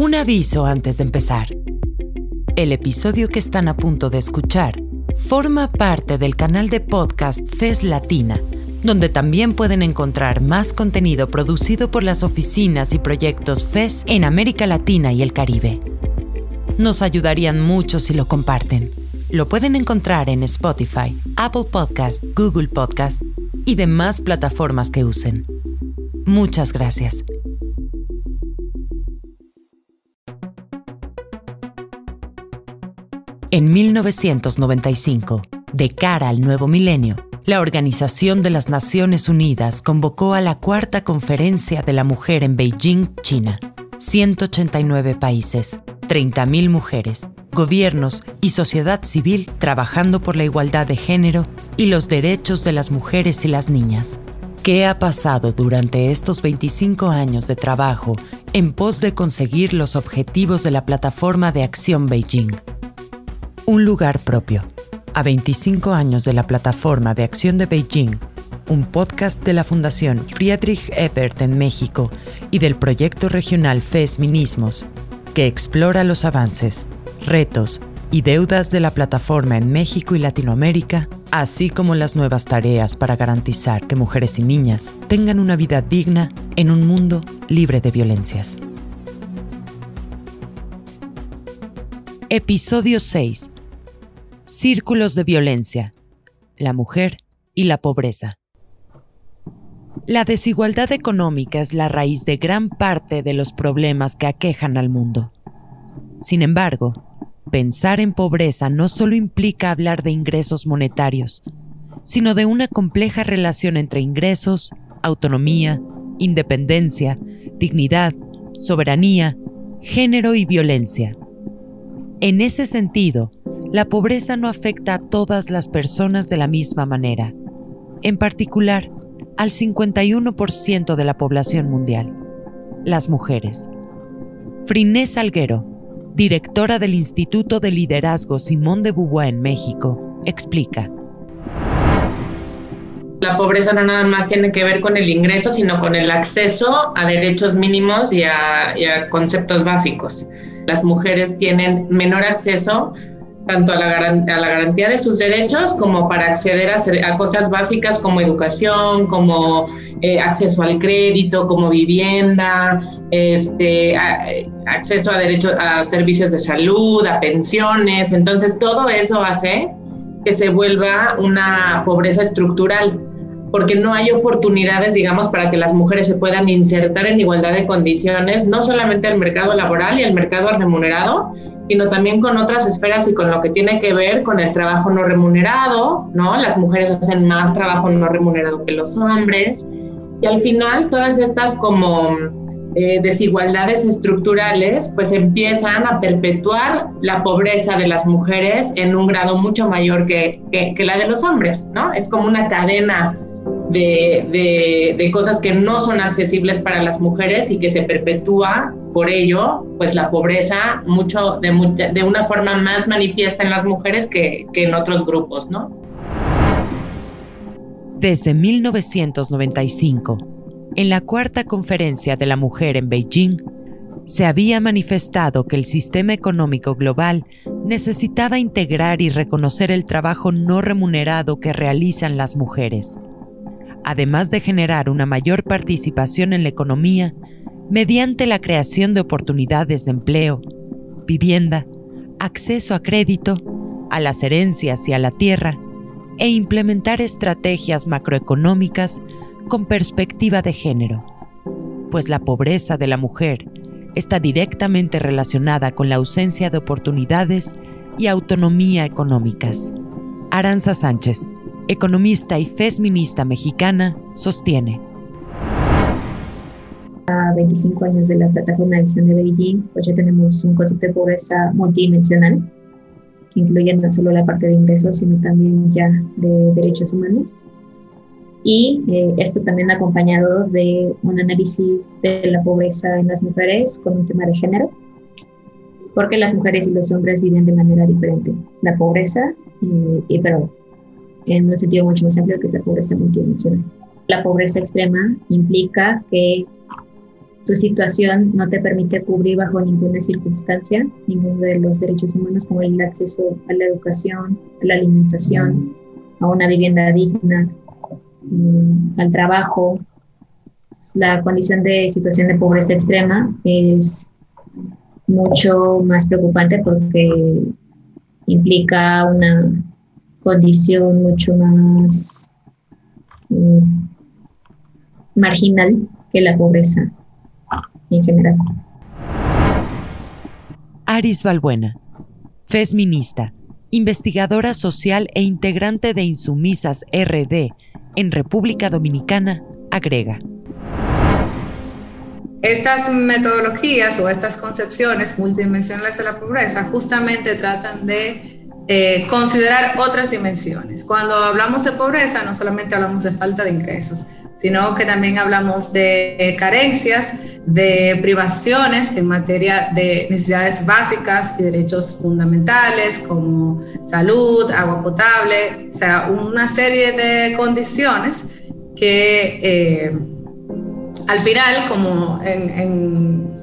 Un aviso antes de empezar. El episodio que están a punto de escuchar forma parte del canal de podcast FES Latina, donde también pueden encontrar más contenido producido por las oficinas y proyectos FES en América Latina y el Caribe. Nos ayudarían mucho si lo comparten. Lo pueden encontrar en Spotify, Apple Podcast, Google Podcast y demás plataformas que usen. Muchas gracias. En 1995, de cara al nuevo milenio, la Organización de las Naciones Unidas convocó a la Cuarta Conferencia de la Mujer en Beijing, China. 189 países, 30.000 mujeres, gobiernos y sociedad civil trabajando por la igualdad de género y los derechos de las mujeres y las niñas. ¿Qué ha pasado durante estos 25 años de trabajo en pos de conseguir los objetivos de la Plataforma de Acción Beijing? Un lugar propio. A 25 años de la Plataforma de Acción de Beijing, un podcast de la Fundación Friedrich Ebert en México y del proyecto regional FESMinismos, que explora los avances, retos y deudas de la plataforma en México y Latinoamérica, así como las nuevas tareas para garantizar que mujeres y niñas tengan una vida digna en un mundo libre de violencias. Episodio 6 Círculos de violencia, la mujer y la pobreza. La desigualdad económica es la raíz de gran parte de los problemas que aquejan al mundo. Sin embargo, pensar en pobreza no solo implica hablar de ingresos monetarios, sino de una compleja relación entre ingresos, autonomía, independencia, dignidad, soberanía, género y violencia. En ese sentido, la pobreza no afecta a todas las personas de la misma manera, en particular al 51% de la población mundial, las mujeres. Friné Salguero, directora del Instituto de Liderazgo Simón de Beauvoir en México, explica. La pobreza no nada más tiene que ver con el ingreso, sino con el acceso a derechos mínimos y y a conceptos básicos. Las mujeres tienen menor acceso tanto a la, garantía de sus derechos como para acceder a, cosas básicas como educación, como eh, acceso al crédito, como vivienda, este, acceso a, derechos, a servicios de salud, a pensiones. Entonces, todo eso hace que se vuelva una pobreza estructural porque no hay oportunidades, digamos, para que las mujeres se puedan insertar en igualdad de condiciones, no solamente al mercado laboral y al mercado remunerado, sino también con otras esferas y con lo que tiene que ver con el trabajo no remunerado, ¿no? Las mujeres hacen más trabajo no remunerado que los hombres. Y al final, todas estas como eh, desigualdades estructurales, pues empiezan a perpetuar la pobreza de las mujeres en un grado mucho mayor que, que, que la de los hombres, ¿no? Es como una cadena de, de, cosas que no son accesibles para las mujeres y que se perpetúa por ello, pues la pobreza mucho de, de una forma más manifiesta en las mujeres que, que en otros grupos, ¿no? Desde 1995, en la cuarta conferencia de la mujer en Beijing, se había manifestado que el sistema económico global necesitaba integrar y reconocer el trabajo no remunerado que realizan las mujeres además de generar una mayor participación en la economía mediante la creación de oportunidades de empleo, vivienda, acceso a crédito, a las herencias y a la tierra, e implementar estrategias macroeconómicas con perspectiva de género, pues la pobreza de la mujer está directamente relacionada con la ausencia de oportunidades y autonomía económicas. Aranza Sánchez, economista y feminista mexicana, sostiene. A 25 años de la Plataforma de Acción de Beijing, pues ya tenemos un concepto de pobreza multidimensional, que incluye no solo la parte de ingresos, sino también ya de derechos humanos. Y eh, esto también acompañado de un análisis de la pobreza en las mujeres con un tema de género, porque las mujeres y los hombres viven de manera diferente. La pobreza, eh, y, pero en un sentido mucho más amplio que es la pobreza multidimensional. La pobreza extrema implica que tu situación no te permite cubrir bajo ninguna circunstancia ninguno de los derechos humanos como el acceso a la educación, a la alimentación, a una vivienda digna, mm, al trabajo. La condición de situación de pobreza extrema es mucho más preocupante porque implica una condición mucho más mm, marginal que la pobreza en general. Aris Balbuena, feminista, investigadora social e integrante de Insumisas RD en República Dominicana, agrega. Estas metodologías o estas concepciones multidimensionales de la pobreza justamente tratan de eh, considerar otras dimensiones. Cuando hablamos de pobreza, no solamente hablamos de falta de ingresos, sino que también hablamos de carencias, de privaciones en materia de necesidades básicas y derechos fundamentales como salud, agua potable, o sea, una serie de condiciones que eh, al final, como,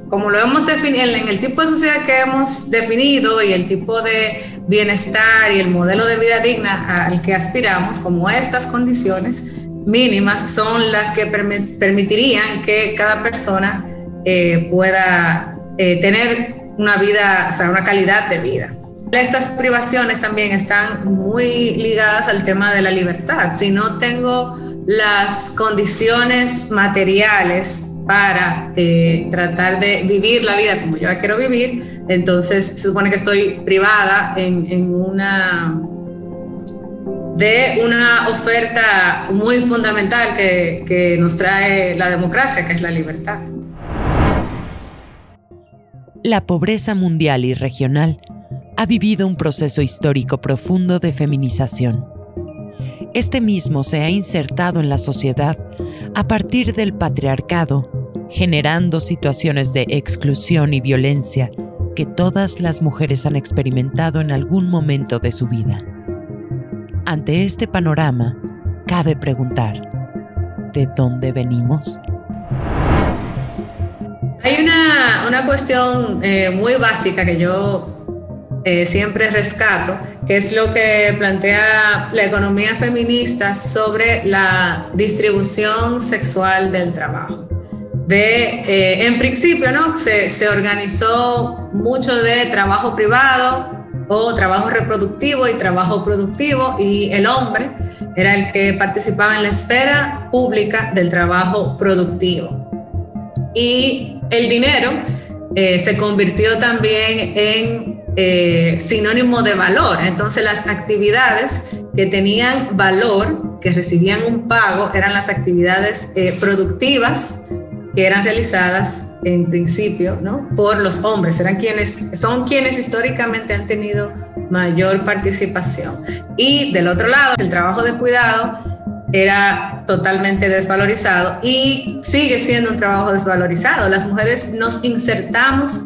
como lo hemos definido, en el tipo de sociedad que hemos definido y el tipo de bienestar y el modelo de vida digna al que aspiramos, como estas condiciones, mínimas son las que permitirían que cada persona eh, pueda eh, tener una vida, o sea, una calidad de vida. Estas privaciones también están muy ligadas al tema de la libertad. Si no tengo las condiciones materiales para eh, tratar de vivir la vida como yo la quiero vivir, entonces se supone que estoy privada de una oferta muy fundamental que nos trae la democracia, que es la libertad. La pobreza mundial y regional ha vivido un proceso histórico profundo de feminización. Este mismo se ha insertado en la sociedad a partir del patriarcado, generando situaciones de exclusión y violencia que todas las mujeres han experimentado en algún momento de su vida. Ante este panorama, cabe preguntar, ¿de dónde venimos? Hay una, cuestión eh, muy básica que yo eh, siempre rescato, que es lo que plantea la economía feminista sobre la distribución sexual del trabajo. De, eh, en principio, ¿no? Se, organizó mucho de trabajo privado, o trabajo reproductivo y trabajo productivo y el hombre era el que participaba en la esfera pública del trabajo productivo. Y el dinero eh, se convirtió también en eh, sinónimo de valor. Entonces las actividades que tenían valor, que recibían un pago, eran las actividades eh, productivas que eran realizadas en principio ¿no? por los hombres, eran quienes, son quienes históricamente han tenido mayor participación. Y del otro lado, el trabajo de cuidado era totalmente desvalorizado y sigue siendo un trabajo desvalorizado. Las mujeres nos insertamos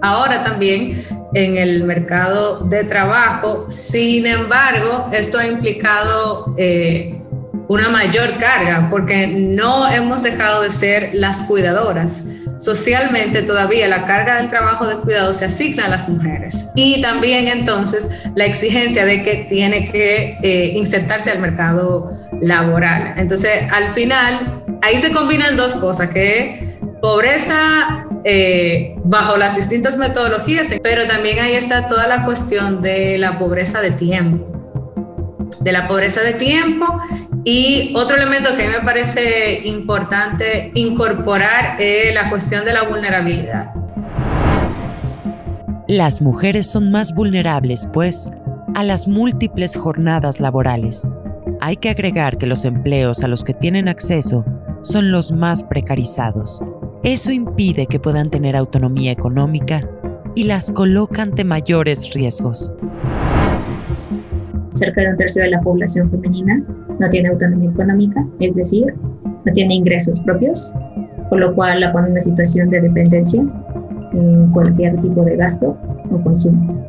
ahora también en el mercado de trabajo, sin embargo, esto ha implicado... Eh, una mayor carga porque no hemos dejado de ser las cuidadoras. Socialmente todavía la carga del trabajo de cuidado se asigna a las mujeres y también entonces la exigencia de que tiene que eh, insertarse al mercado laboral. Entonces al final ahí se combinan dos cosas, que pobreza eh, bajo las distintas metodologías, pero también ahí está toda la cuestión de la pobreza de tiempo de la pobreza de tiempo y otro elemento que a mí me parece importante incorporar es la cuestión de la vulnerabilidad. Las mujeres son más vulnerables, pues, a las múltiples jornadas laborales. Hay que agregar que los empleos a los que tienen acceso son los más precarizados. Eso impide que puedan tener autonomía económica y las coloca ante mayores riesgos cerca de un tercio de la población femenina no tiene autonomía económica, es decir, no tiene ingresos propios, por lo cual la pone en una situación de dependencia en cualquier tipo de gasto o consumo.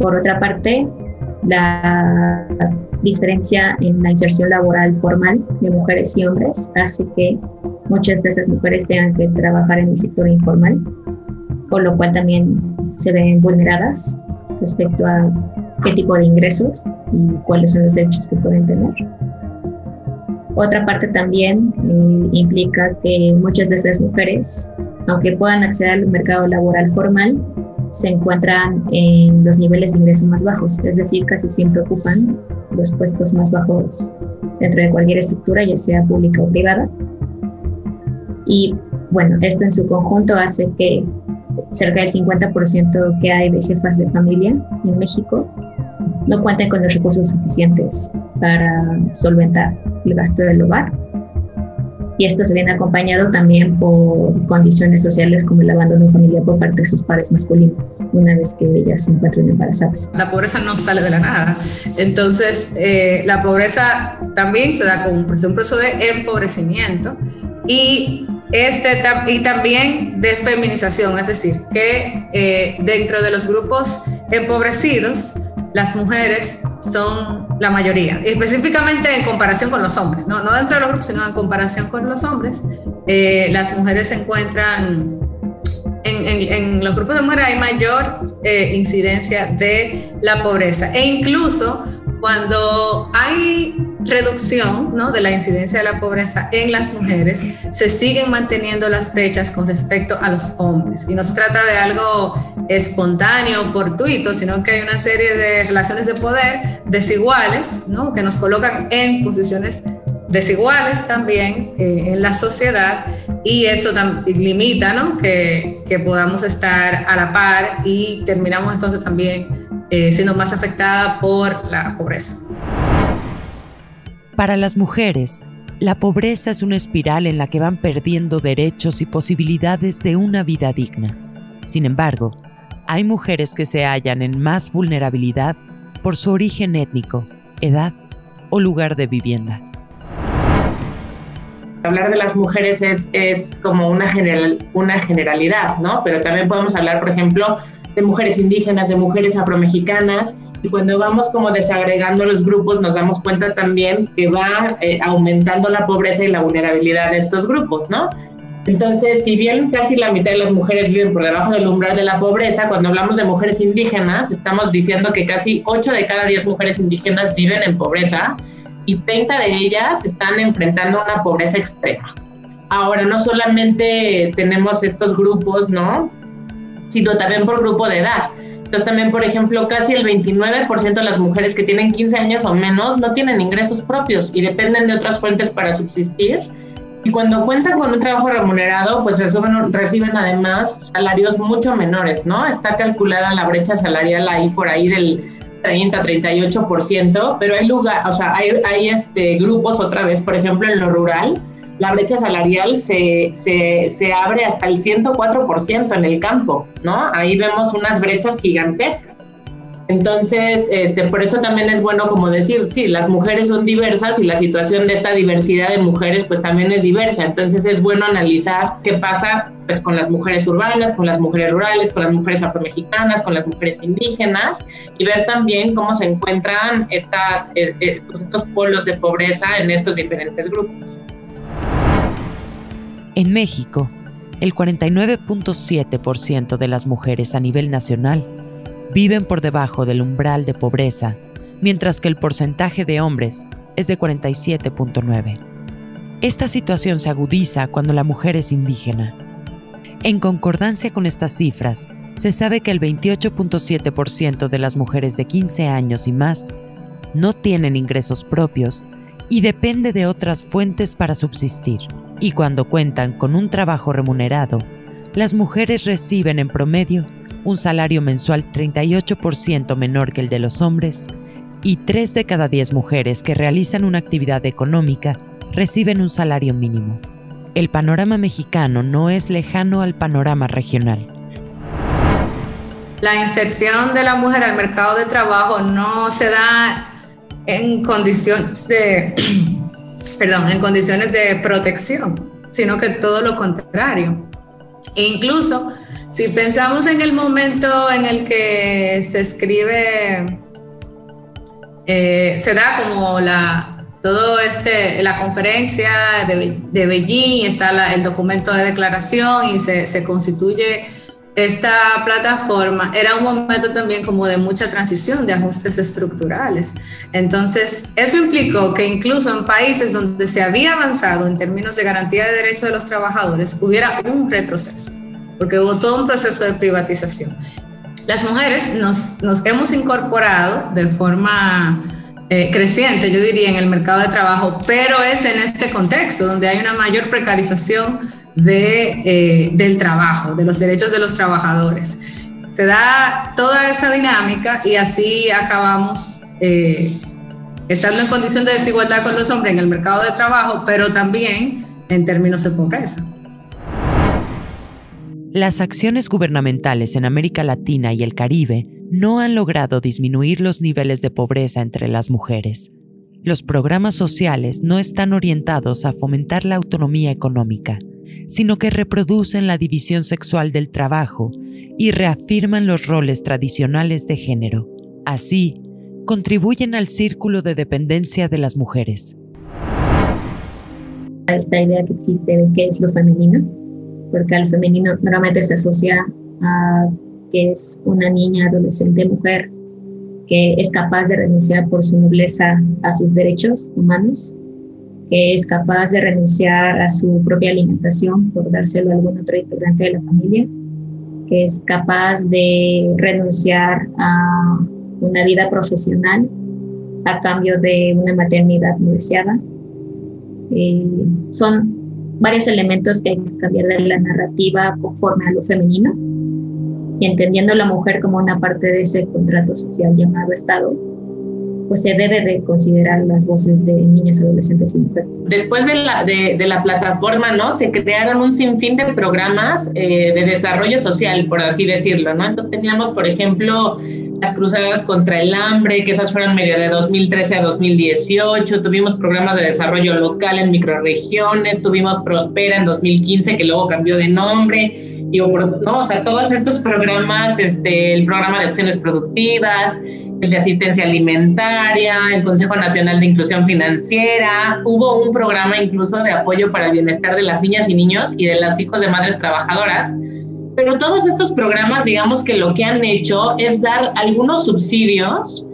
Por otra parte, la diferencia en la inserción laboral formal de mujeres y hombres hace que muchas de esas mujeres tengan que trabajar en el sector informal, por lo cual también se ven vulneradas respecto a qué tipo de ingresos y cuáles son los derechos que pueden tener. Otra parte también eh, implica que muchas de esas mujeres, aunque puedan acceder al mercado laboral formal, se encuentran en los niveles de ingreso más bajos, es decir, casi siempre ocupan los puestos más bajos dentro de cualquier estructura, ya sea pública o privada. Y bueno, esto en su conjunto hace que cerca del 50% que hay de jefas de familia en México no cuenten con los recursos suficientes para solventar el gasto del hogar. Y esto se viene acompañado también por condiciones sociales como el abandono familiar por parte de sus padres masculinos, una vez que ellas se encuentran embarazadas. La pobreza no sale de la nada. Entonces, eh, la pobreza también se da con un proceso de empobrecimiento y este, y también de feminización, es decir, que eh, dentro de los grupos empobrecidos, las mujeres son la mayoría, específicamente en comparación con los hombres, no, no dentro de los grupos, sino en comparación con los hombres, eh, las mujeres se encuentran, en, los grupos de mujeres hay mayor eh, incidencia de la pobreza. E incluso cuando hay reducción ¿no? de la incidencia de la pobreza en las mujeres, se siguen manteniendo las brechas con respecto a los hombres. Y no se trata de algo espontáneo, fortuito, sino que hay una serie de relaciones de poder desiguales, ¿no? que nos colocan en posiciones desiguales también eh, en la sociedad y eso limita ¿no? que, que podamos estar a la par y terminamos entonces también eh, siendo más afectada por la pobreza. Para las mujeres, la pobreza es una espiral en la que van perdiendo derechos y posibilidades de una vida digna. Sin embargo, hay mujeres que se hallan en más vulnerabilidad por su origen étnico, edad o lugar de vivienda. Hablar de las mujeres es, es como una, general, una generalidad, ¿no? Pero también podemos hablar, por ejemplo, de mujeres indígenas, de mujeres afromexicanas. Y cuando vamos como desagregando los grupos, nos damos cuenta también que va eh, aumentando la pobreza y la vulnerabilidad de estos grupos, ¿no? Entonces, si bien casi la mitad de las mujeres viven por debajo del umbral de la pobreza, cuando hablamos de mujeres indígenas, estamos diciendo que casi 8 de cada 10 mujeres indígenas viven en pobreza y 30 de ellas están enfrentando una pobreza extrema. Ahora, no solamente tenemos estos grupos, ¿no? Sino también por grupo de edad. Entonces también, por ejemplo, casi el 29% de las mujeres que tienen 15 años o menos no tienen ingresos propios y dependen de otras fuentes para subsistir. Y cuando cuentan con un trabajo remunerado, pues reciben, reciben además salarios mucho menores, ¿no? Está calculada la brecha salarial ahí por ahí del 30-38%, pero hay lugar, o sea, hay, hay este, grupos otra vez, por ejemplo, en lo rural, la brecha salarial se, se, abre hasta el 104% en el campo, ¿no? Ahí vemos unas brechas gigantescas. Entonces, este, por eso también es bueno como decir, sí, las mujeres son diversas y la situación de esta diversidad de mujeres pues también es diversa. Entonces es bueno analizar qué pasa pues con las mujeres urbanas, con las mujeres rurales, con las mujeres afromexicanas, con las mujeres indígenas y ver también cómo se encuentran estas, eh, eh, pues, estos polos de pobreza en estos diferentes grupos. En México, el 49.7% de las mujeres a nivel nacional viven por debajo del umbral de pobreza, mientras que el porcentaje de hombres es de 47.9. Esta situación se agudiza cuando la mujer es indígena. En concordancia con estas cifras, se sabe que el 28.7% de las mujeres de 15 años y más no tienen ingresos propios y depende de otras fuentes para subsistir y cuando cuentan con un trabajo remunerado, las mujeres reciben en promedio un salario mensual 38% menor que el de los hombres y 3 de cada 10 mujeres que realizan una actividad económica reciben un salario mínimo. El panorama mexicano no es lejano al panorama regional. La inserción de la mujer al mercado de trabajo no se da en condiciones de perdón, en condiciones de protección, sino que todo lo contrario. E incluso si pensamos en el momento en el que se escribe, eh, se da como la, todo este, la conferencia de, de Beijing, está el documento de declaración y se, se constituye esta plataforma era un momento también como de mucha transición, de ajustes estructurales. Entonces, eso implicó que incluso en países donde se había avanzado en términos de garantía de derechos de los trabajadores, hubiera un retroceso, porque hubo todo un proceso de privatización. Las mujeres nos, hemos incorporado de forma eh, creciente, yo diría, en el mercado de trabajo, pero es en este contexto donde hay una mayor precarización de, eh, del trabajo, de los derechos de los trabajadores. Se da toda esa dinámica y así acabamos eh, estando en condición de desigualdad con los hombres en el mercado de trabajo, pero también en términos de pobreza. Las acciones gubernamentales en América Latina y el Caribe no han logrado disminuir los niveles de pobreza entre las mujeres. Los programas sociales no están orientados a fomentar la autonomía económica, sino que reproducen la división sexual del trabajo y reafirman los roles tradicionales de género. Así, contribuyen al círculo de dependencia de las mujeres. Esta idea que existe de qué es lo femenino, porque al femenino normalmente se asocia a que es una niña, adolescente, mujer, que es capaz de renunciar por su nobleza a sus derechos humanos que es capaz de renunciar a su propia alimentación por dárselo a algún otro integrante de la familia, que es capaz de renunciar a una vida profesional a cambio de una maternidad no deseada. Eh, son varios elementos que hay que cambiar de la narrativa conforme a lo femenino y entendiendo a la mujer como una parte de ese contrato social llamado Estado, pues se debe de considerar las voces de niñas, adolescentes y mujeres. Después de la, de, la plataforma, ¿no? Se crearon un sinfín de programas eh, de desarrollo social, por así decirlo, ¿no? Entonces teníamos, por ejemplo, las cruzadas contra el hambre, que esas fueron medio de 2013 a 2018, tuvimos programas de desarrollo local en microregiones, tuvimos Prospera en 2015, que luego cambió de nombre, y, ¿no? O sea, todos estos programas, este, el programa de acciones productivas, el de asistencia alimentaria, el Consejo Nacional de Inclusión Financiera, hubo un programa incluso de apoyo para el bienestar de las niñas y niños y de los hijos de madres trabajadoras. Pero todos estos programas, digamos que lo que han hecho es dar algunos subsidios,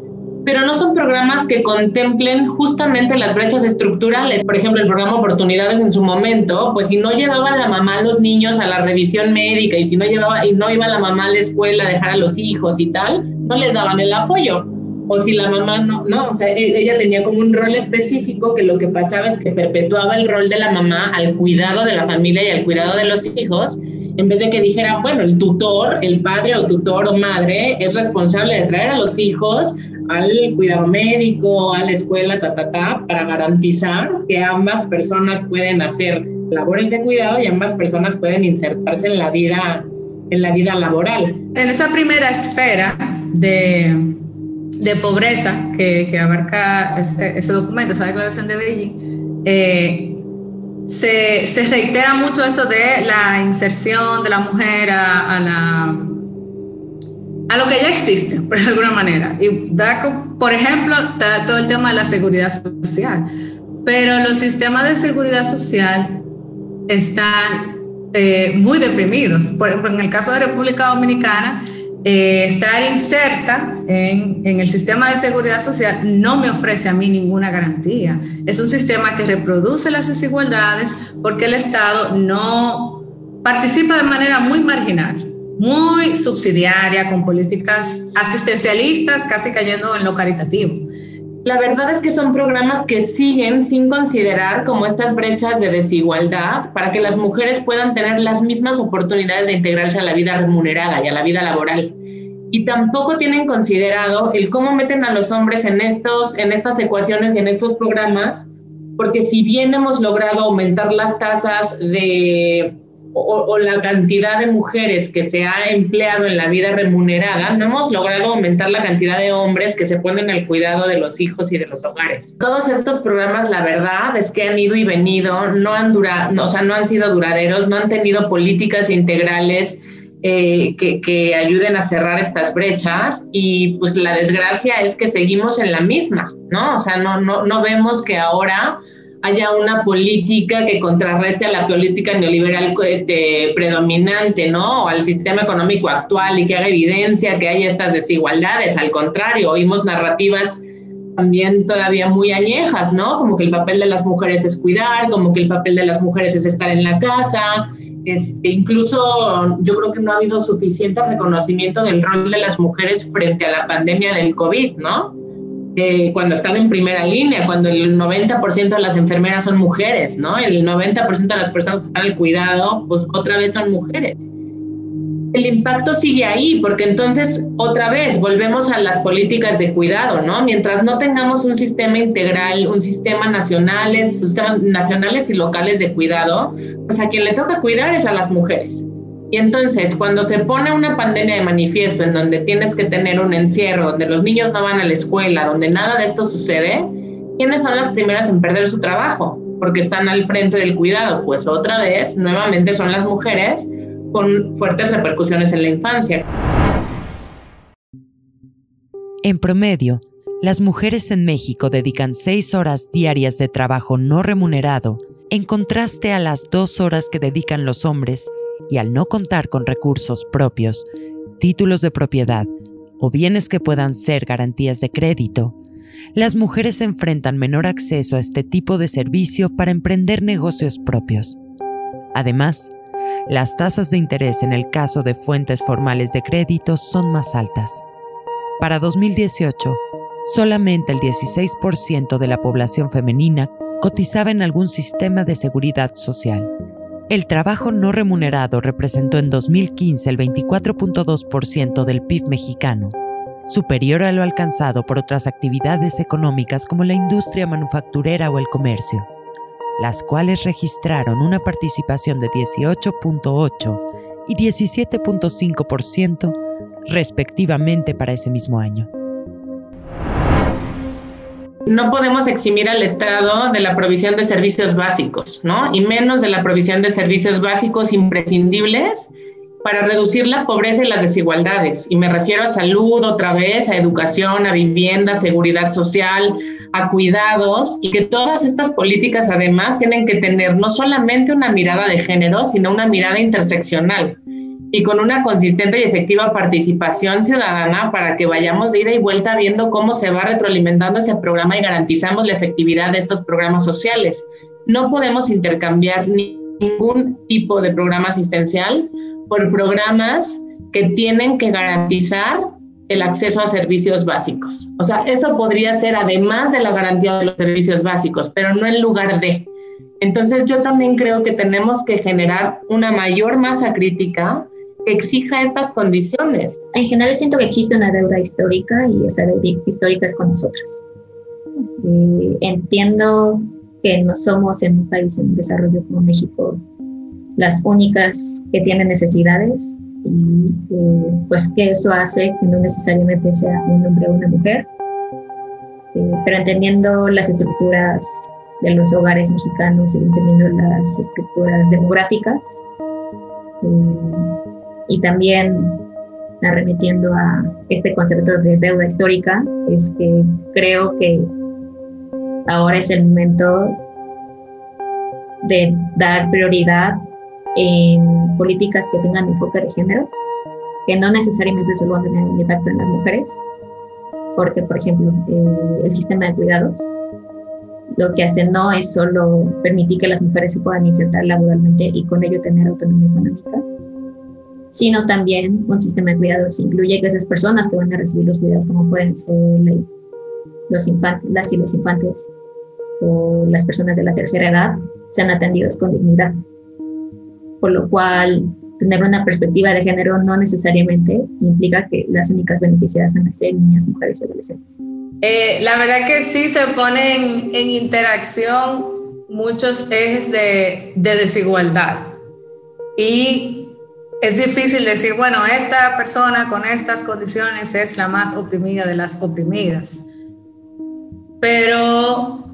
pero no son programas que contemplen justamente las brechas estructurales. Por ejemplo, el programa Oportunidades en su momento, pues si no llevaba la mamá a los niños a la revisión médica y si no llevaba y no iba la mamá a la escuela a dejar a los hijos y tal, no les daban el apoyo. O si la mamá no, no, o sea, e, ella tenía como un rol específico que lo que pasaba es que perpetuaba el rol de la mamá al cuidado de la familia y al cuidado de los hijos, en vez de que dijera, bueno, el tutor, el padre o tutor o madre es responsable de traer a los hijos al cuidado médico, a la escuela, ta, ta, ta, para garantizar que ambas personas pueden hacer labores de cuidado y ambas personas pueden insertarse en la vida, en la vida laboral. En esa primera esfera, de, de pobreza que, que abarca ese, ese, documento, esa declaración de Beijing, eh, se, se, reitera mucho eso de la inserción de la mujer a, a, la a lo que ya existe, por alguna manera. Y da, por ejemplo, está todo el tema de la seguridad social. Pero los sistemas de seguridad social están eh, muy deprimidos. Por ejemplo, en el caso de República Dominicana, eh, estar inserta en, en, el sistema de seguridad social no me ofrece a mí ninguna garantía. Es un sistema que reproduce las desigualdades porque el Estado no participa de manera muy marginal, muy subsidiaria, con políticas asistencialistas, casi cayendo en lo caritativo. La verdad es que son programas que siguen sin considerar como estas brechas de desigualdad para que las mujeres puedan tener las mismas oportunidades de integrarse a la vida remunerada y a la vida laboral. Y tampoco tienen considerado el cómo meten a los hombres en, estos, en estas ecuaciones y en estos programas, porque si bien hemos logrado aumentar las tasas de o, la cantidad de mujeres que se ha empleado en la vida remunerada, no hemos logrado aumentar la cantidad de hombres que se ponen al cuidado de los hijos y de los hogares. Todos estos programas, la verdad es que han ido y venido, no han durado, o sea, no han sido duraderos, no han tenido políticas integrales eh, que, que, ayuden a cerrar estas brechas y pues la desgracia es que seguimos en la misma, ¿no? O sea, no, no, no vemos que ahora haya una política que contrarreste a la política neoliberal este, predominante, ¿no? O al sistema económico actual y que haga evidencia que hay estas desigualdades. Al contrario, oímos narrativas también todavía muy añejas, ¿no? Como que el papel de las mujeres es cuidar, como que el papel de las mujeres es estar en la casa. Este, incluso yo creo que no ha habido suficiente reconocimiento del rol de las mujeres frente a la pandemia del COVID, ¿no? Cuando están en primera línea, cuando el 90% de las enfermeras son mujeres, ¿no? El 90% de las personas que están al cuidado, pues otra vez son mujeres. El impacto sigue ahí, porque entonces otra vez volvemos a las políticas de cuidado, ¿no? Mientras no tengamos un sistema integral, un sistema nacionales, sistemas nacionales y locales de cuidado, pues a quien le toca cuidar es a las mujeres. Y entonces, cuando se pone una pandemia de manifiesto en donde tienes que tener un encierro, donde los niños no van a la escuela, donde nada de esto sucede, ¿quiénes son las primeras en perder su trabajo? Porque están al frente del cuidado. Pues otra vez, nuevamente son las mujeres con fuertes repercusiones en la infancia. En promedio, las mujeres en México dedican seis horas diarias de trabajo no remunerado, en contraste a las dos horas que dedican los hombres y al no contar con recursos propios, títulos de propiedad o bienes que puedan ser garantías de crédito, las mujeres enfrentan menor acceso a este tipo de servicio para emprender negocios propios. Además, las tasas de interés en el caso de fuentes formales de crédito son más altas. Para 2018, solamente el 16% de la población femenina cotizaba en algún sistema de seguridad social el trabajo no remunerado representó en 2015 el 24.2% del PIB mexicano, superior a lo alcanzado por otras actividades económicas como la industria manufacturera o el comercio, las cuales registraron una participación de 18.8 y 17.5% respectivamente para ese mismo año no podemos eximir al Estado de la provisión de servicios básicos, ¿no? Y menos de la provisión de servicios básicos imprescindibles para reducir la pobreza y las desigualdades. Y me refiero a salud otra vez, a educación, a vivienda, seguridad social, a cuidados, y que todas estas políticas además tienen que tener no solamente una mirada de género, sino una mirada interseccional y con una consistente y efectiva participación ciudadana para que vayamos de ida y vuelta viendo cómo se va retroalimentando ese programa y garantizamos la efectividad de estos programas sociales. No podemos intercambiar ningún tipo de programa asistencial por programas que tienen que garantizar el acceso a servicios básicos. O sea, eso podría ser además de la garantía de los servicios básicos, pero no en lugar de. Entonces yo también creo que tenemos que generar una mayor masa crítica exija estas condiciones. En general siento que existe una deuda histórica y esa deuda histórica es con nosotras. Eh, entiendo que no somos en un país en desarrollo como México las únicas que tienen necesidades y eh, pues que eso hace que no necesariamente sea un hombre o una mujer, eh, pero entendiendo las estructuras de los hogares mexicanos y entendiendo las estructuras demográficas, y también arremetiendo a este concepto de deuda histórica, es que creo que ahora es el momento de dar prioridad en políticas que tengan enfoque de género, que no necesariamente solo van a tener un impacto en las mujeres, porque, por ejemplo, eh, el sistema de cuidados lo que hace no es solo permitir que las mujeres se puedan insertar laboralmente y con ello tener autonomía económica, sino también un sistema de cuidados incluye que esas personas que van a recibir los cuidados, como pueden ser los infantes, las y los infantes o las personas de la tercera edad, sean atendidos con dignidad. Por lo cual, tener una perspectiva de género no necesariamente implica que las únicas beneficiadas van a ser niñas, mujeres y adolescentes. Eh, la verdad que sí se ponen en interacción muchos ejes de, de desigualdad. Y es difícil decir, bueno, esta persona con estas condiciones es la más oprimida de las oprimidas. Pero,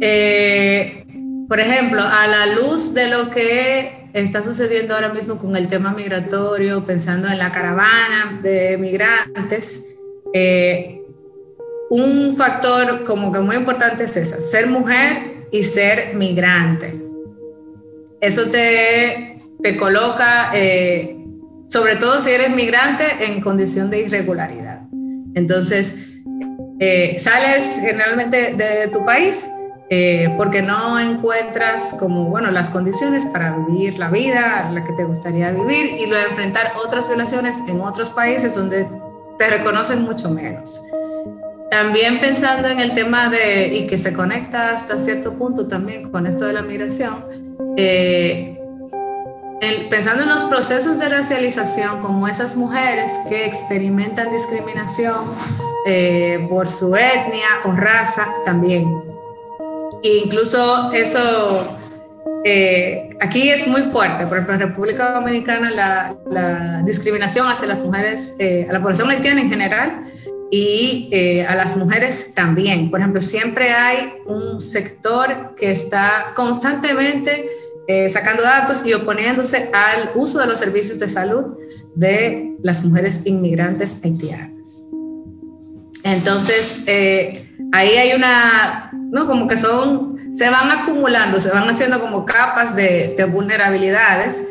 eh, por ejemplo, a la luz de lo que está sucediendo ahora mismo con el tema migratorio, pensando en la caravana de migrantes, eh, un factor como que muy importante es esa, ser mujer y ser migrante. Eso te, te coloca, eh, sobre todo si eres migrante, en condición de irregularidad. Entonces, eh, sales generalmente de tu país eh, porque no encuentras como, bueno, las condiciones para vivir la vida, la que te gustaría vivir y luego enfrentar otras violaciones en otros países donde te reconocen mucho menos. También pensando en el tema de, y que se conecta hasta cierto punto también con esto de la migración, eh, pensando en los procesos de racialización, como esas mujeres que experimentan discriminación eh, por su etnia o raza también. E incluso eso eh, aquí es muy fuerte. Por ejemplo, en República Dominicana la, discriminación hacia las mujeres, a la población haitiana en general, y eh, a las mujeres también. Por ejemplo, siempre hay un sector que está constantemente eh, sacando datos y oponiéndose al uso de los servicios de salud de las mujeres inmigrantes haitianas. Entonces, eh, ahí hay una, ¿no? Como que son, se van acumulando, se van haciendo como capas de, vulnerabilidades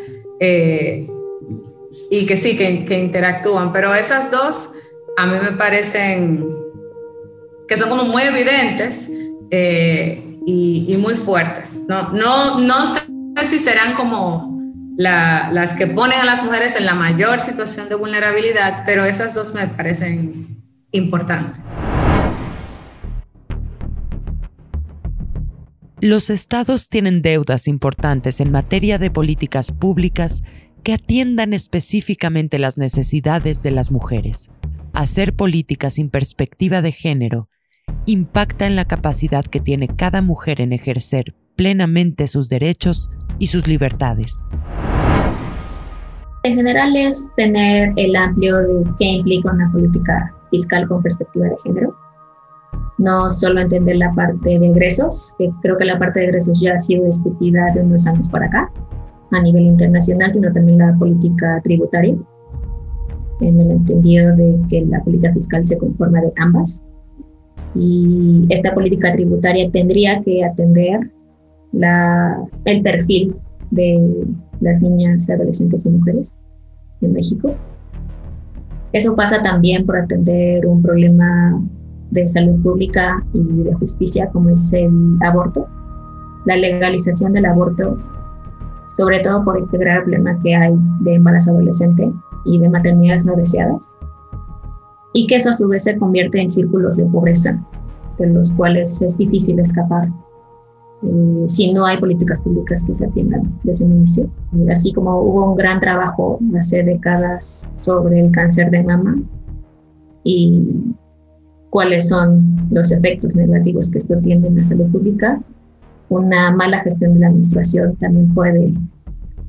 y que sí, que, interactúan, pero esas dos a mí me parecen que son como muy evidentes eh, y, muy fuertes. No, no, no sé serán como las que ponen a las mujeres en la mayor situación de vulnerabilidad, pero esas dos me parecen importantes. Los estados tienen deudas importantes en materia de políticas públicas que atiendan específicamente las necesidades de las mujeres hacer política sin perspectiva de género impacta en la capacidad que tiene cada mujer en ejercer plenamente sus derechos y sus libertades. En general es tener el amplio de qué implica una política fiscal con perspectiva de género. No solo entender la parte de egresos, que creo que la parte de egresos ya ha sido discutida de unos años para acá a nivel internacional, sino también la política tributaria en el entendido de que la política fiscal se conforma de ambas. Y esta política tributaria tendría que atender la, el perfil de las niñas, adolescentes y mujeres en México. Eso pasa también por atender un problema de salud pública y de justicia como es el aborto, la legalización del aborto, sobre todo por este gran problema que hay de embarazo adolescente y de maternidades no deseadas, y que eso a su vez se convierte en círculos de pobreza, de los cuales es difícil escapar eh, si no hay políticas públicas que se atiendan desde el inicio. Así como hubo un gran trabajo hace décadas sobre el cáncer de mama y cuáles son los efectos negativos que esto tiene en la salud pública, una mala gestión de la menstruación también puede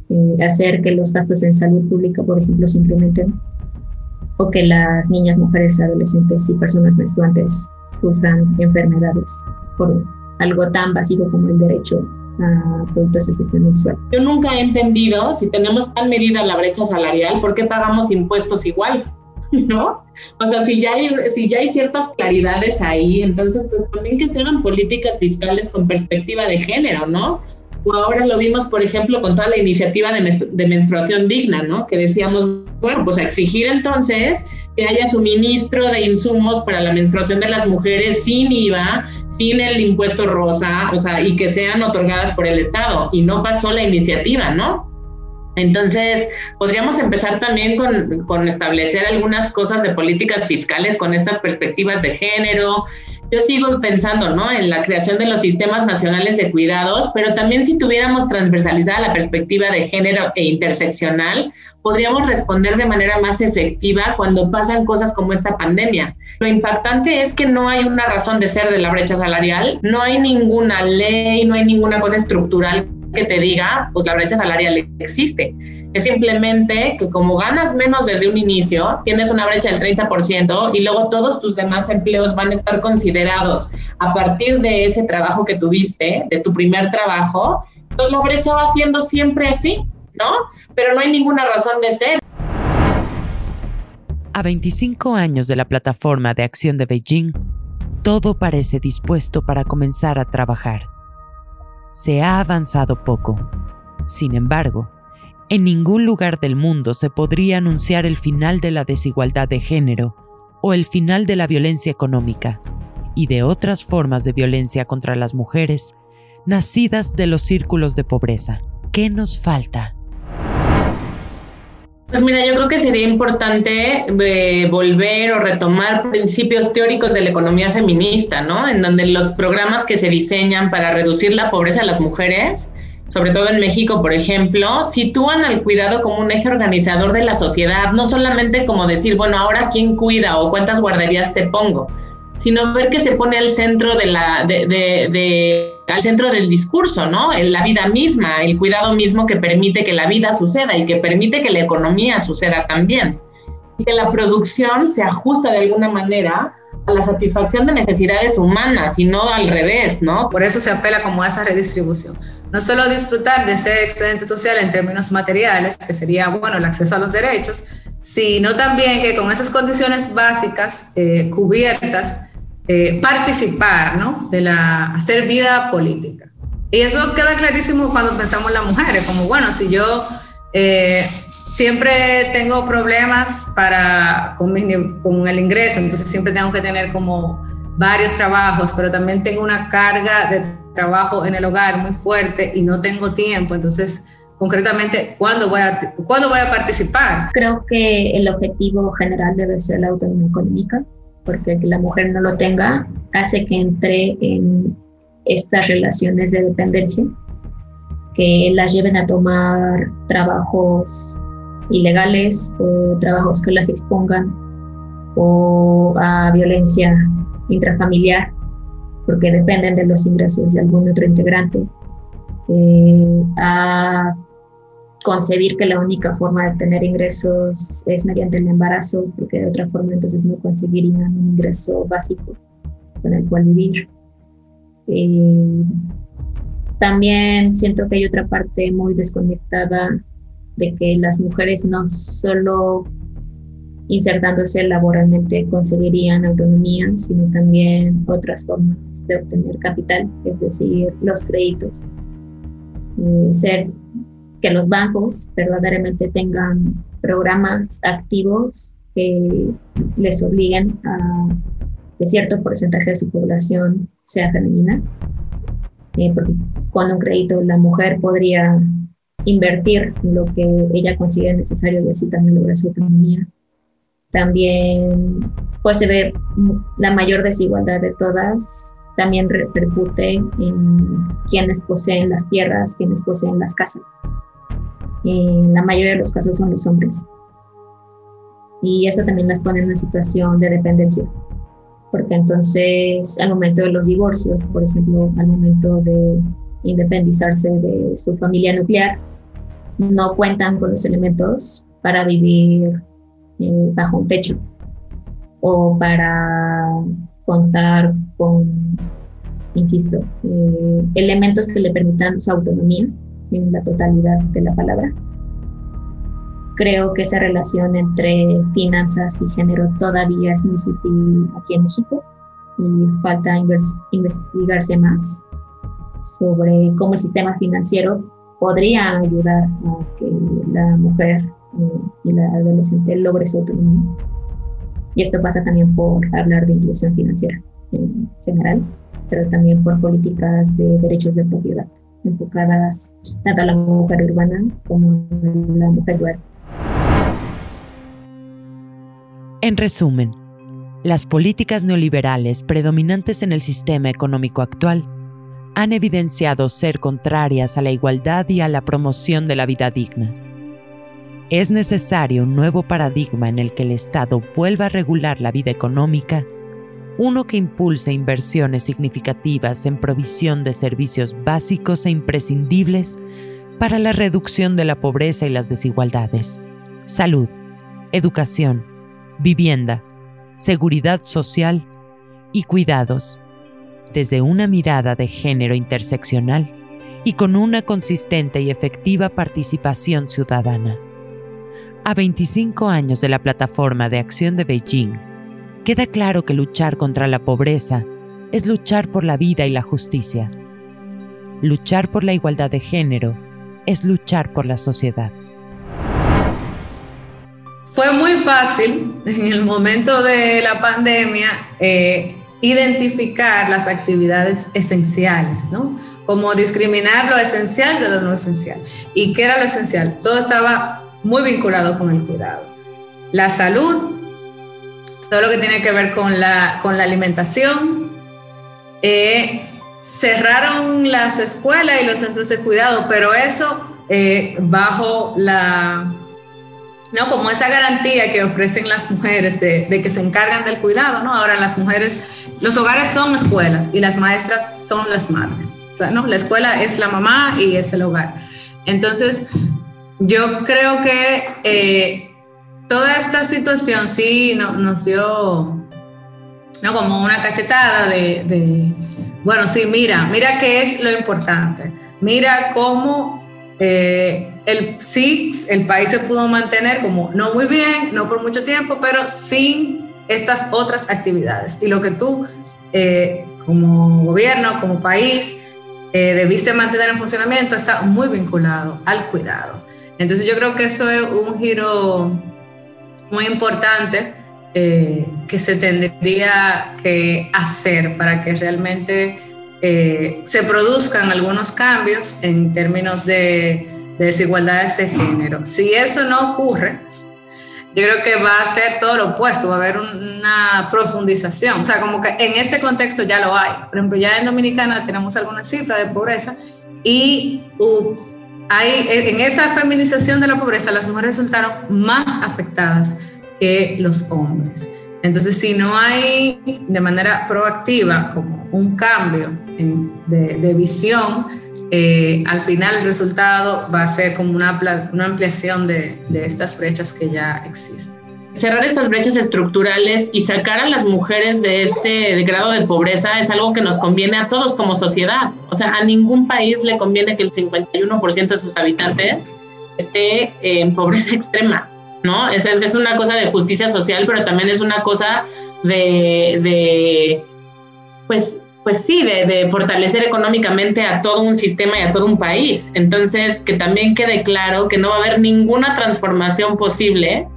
eh, hacer que los gastos en salud pública, por ejemplo, se incrementen o que las niñas, mujeres, adolescentes y personas menstruantes sufran enfermedades por algo tan básico como el derecho a productos de gestión mensual. Yo nunca he entendido, si tenemos tan medida la brecha salarial, ¿por qué pagamos impuestos igual? ¿No? O sea, si ya hay, si ya hay ciertas claridades ahí, entonces pues también que se hagan políticas fiscales con perspectiva de género, ¿no? ahora lo vimos, por ejemplo, con toda la iniciativa de, menstruación digna, ¿no? Que decíamos, bueno, pues a exigir entonces que haya suministro de insumos para la menstruación de las mujeres sin IVA, sin el impuesto rosa, o sea, y que sean otorgadas por el Estado. Y no pasó la iniciativa, ¿no? Entonces, podríamos empezar también con, con, establecer algunas cosas de políticas fiscales con estas perspectivas de género, yo sigo pensando ¿no? en la creación de los sistemas nacionales de cuidados, pero también si tuviéramos transversalizada la perspectiva de género e interseccional, podríamos responder de manera más efectiva cuando pasan cosas como esta pandemia. Lo impactante es que no hay una razón de ser de la brecha salarial, no hay ninguna ley, no hay ninguna cosa estructural que te diga, pues la brecha salarial existe. Es simplemente que como ganas menos desde un inicio, tienes una brecha del 30% y luego todos tus demás empleos van a estar considerados a partir de ese trabajo que tuviste, de tu primer trabajo, pues la brecha va siendo siempre así. ¿no? Pero no hay ninguna razón de ser. A 25 años de la plataforma de acción de Beijing, todo parece dispuesto para comenzar a trabajar. Se ha avanzado poco. Sin embargo, en ningún lugar del mundo se podría anunciar el final de la desigualdad de género o el final de la violencia económica y de otras formas de violencia contra las mujeres nacidas de los círculos de pobreza. ¿Qué nos falta? Pues mira, yo creo que sería importante eh, volver o retomar principios teóricos de la economía feminista, ¿no? En donde los programas que se diseñan para reducir la pobreza de las mujeres, sobre todo en México, por ejemplo, sitúan al cuidado como un eje organizador de la sociedad, no solamente como decir, bueno, ahora quién cuida o cuántas guarderías te pongo, sino ver que se pone al centro de al centro del discurso, ¿no? La vida misma, el cuidado mismo que permite que la vida suceda y que permite que la economía suceda también. Y que la producción se ajusta de alguna manera a la satisfacción de necesidades humanas y no al revés, ¿no? Por eso se apela como a esa redistribución. No solo disfrutar de ese excedente social en términos materiales, que sería, bueno, el acceso a los derechos, sino también que con esas condiciones básicas eh, cubiertas, eh, participar, ¿no? De la, hacer vida política. Y eso queda clarísimo cuando pensamos en las mujeres, como, bueno, si yo eh, siempre tengo problemas para, con, con el ingreso, entonces siempre tengo que tener como varios trabajos, pero también tengo una carga de trabajo en el hogar muy fuerte y no tengo tiempo, entonces concretamente, ¿cuándo voy, a, ¿cuándo voy a participar? Creo que el objetivo general debe ser la autonomía económica, porque que la mujer no lo tenga hace que entre en estas relaciones de dependencia que las lleven a tomar trabajos ilegales o trabajos que las expongan o a violencia intrafamiliar porque dependen de los ingresos de algún otro integrante, a concebir que la única forma de tener ingresos es mediante el embarazo, porque de otra forma entonces no conseguirían un ingreso básico con el cual vivir. Eh, también siento que hay otra parte muy desconectada de que las mujeres no solo insertándose laboralmente conseguirían autonomía, sino también otras formas de obtener capital, es decir, los créditos. Eh, ser que los bancos verdaderamente tengan programas activos que les obliguen a que cierto porcentaje de su población sea femenina, eh, porque con un crédito la mujer podría invertir lo que ella considera necesario y así también lograr su autonomía también pues se ve la mayor desigualdad de todas, también repercute en quienes poseen las tierras, quienes poseen las casas. En la mayoría de los casos son los hombres. Y eso también las pone en una situación de dependencia, porque entonces al momento de los divorcios, por ejemplo, al momento de independizarse de su familia nuclear, no cuentan con los elementos para vivir eh, bajo un techo o para contar con, insisto, eh, elementos que le permitan su autonomía en la totalidad de la palabra. Creo que esa relación entre finanzas y género todavía es muy sutil aquí en México y falta investigarse más sobre cómo el sistema financiero podría ayudar a que la mujer y la adolescente logre su autonomía. Y esto pasa también por hablar de inclusión financiera en general, pero también por políticas de derechos de propiedad enfocadas tanto a la mujer urbana como a la mujer rural. En resumen, las políticas neoliberales predominantes en el sistema económico actual han evidenciado ser contrarias a la igualdad y a la promoción de la vida digna es necesario un nuevo paradigma en el que el Estado vuelva a regular la vida económica, uno que impulse inversiones significativas en provisión de servicios básicos e imprescindibles para la reducción de la pobreza y las desigualdades, salud, educación, vivienda, seguridad social y cuidados, desde una mirada de género interseccional y con una consistente y efectiva participación ciudadana. A 25 años de la Plataforma de Acción de Beijing, queda claro que luchar contra la pobreza es luchar por la vida y la justicia. Luchar por la igualdad de género es luchar por la sociedad. Fue muy fácil en el momento de la pandemia eh, identificar las actividades esenciales, ¿no? Como discriminar lo esencial de lo no esencial. ¿Y qué era lo esencial? Todo estaba muy vinculado con el cuidado. La salud, todo lo que tiene que ver con la, con la alimentación. Eh, cerraron las escuelas y los centros de cuidado, pero eso eh, bajo la, ¿no? Como esa garantía que ofrecen las mujeres de, que se encargan del cuidado, ¿no? Ahora las mujeres, los hogares son escuelas y las maestras son las madres, ¿no? La escuela es la mamá y es el hogar. Entonces, yo creo que eh, toda esta situación sí no, nos dio ¿no? como una cachetada de, bueno, sí, mira, mira qué es lo importante, mira cómo eh, el, sí, el país se pudo mantener como no muy bien, no por mucho tiempo, pero sin estas otras actividades. Y lo que tú, eh, como gobierno, como país, debiste mantener en funcionamiento está muy vinculado al cuidado. Entonces yo creo que eso es un giro muy importante eh, que se tendría que hacer para que realmente eh, se produzcan algunos cambios en términos de, de desigualdades de género. Si eso no ocurre, yo creo que va a ser todo lo opuesto, va a haber una profundización. O sea, como que en este contexto ya lo hay. Por ejemplo, ya en Dominicana tenemos algunas cifras de pobreza y hay, en esa feminización de la pobreza, las mujeres resultaron más afectadas que los hombres. Entonces, si no hay de manera proactiva como un cambio de, visión, eh, al final el resultado va a ser como una, ampliación de estas brechas que ya existen cerrar estas brechas estructurales y sacar a las mujeres de este grado de pobreza es algo que nos conviene a todos como sociedad. O sea, a ningún país le conviene que el 51% de sus habitantes esté en pobreza extrema, ¿no? Es, es, una cosa de justicia social, pero también es una cosa de, de pues, pues sí, de, de, fortalecer económicamente a todo un sistema y a todo un país. Entonces, que también quede claro que no va a haber ninguna transformación posible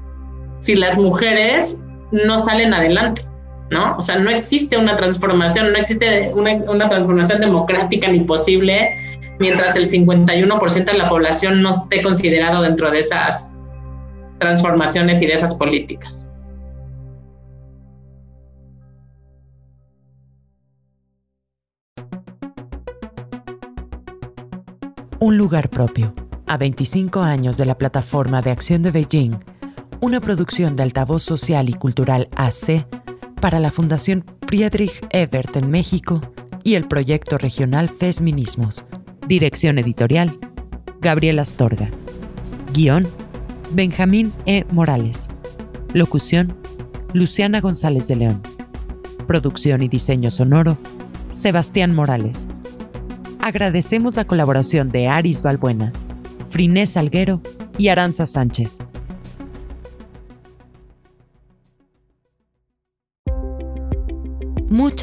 si las mujeres no salen adelante, ¿no? O sea, no existe una transformación, no existe una, transformación democrática ni posible mientras el 51% de la población no esté considerado dentro de esas transformaciones y de esas políticas. Un lugar propio. A 25 años de la plataforma de acción de Beijing, una producción de Altavoz Social y Cultural AC para la Fundación Friedrich Ebert en México y el proyecto regional Fesminismos. Dirección editorial, Gabriel Astorga. Guión, Benjamín E. Morales. Locución, Luciana González de León. Producción y diseño sonoro, Sebastián Morales. Agradecemos la colaboración de Aris Balbuena, Frinés Salguero y Aranza Sánchez.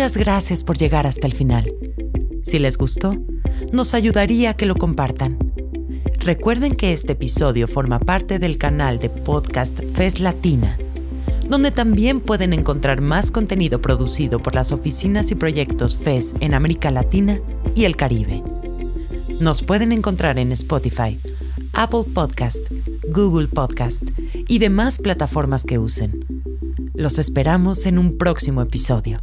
Muchas gracias por llegar hasta el final. Si les gustó, nos ayudaría a que lo compartan. Recuerden que este episodio forma parte del canal de podcast FES Latina, donde también pueden encontrar más contenido producido por las oficinas y proyectos FES en América Latina y el Caribe. Nos pueden encontrar en Spotify, Apple Podcast, Google Podcast y demás plataformas que usen. Los esperamos en un próximo episodio.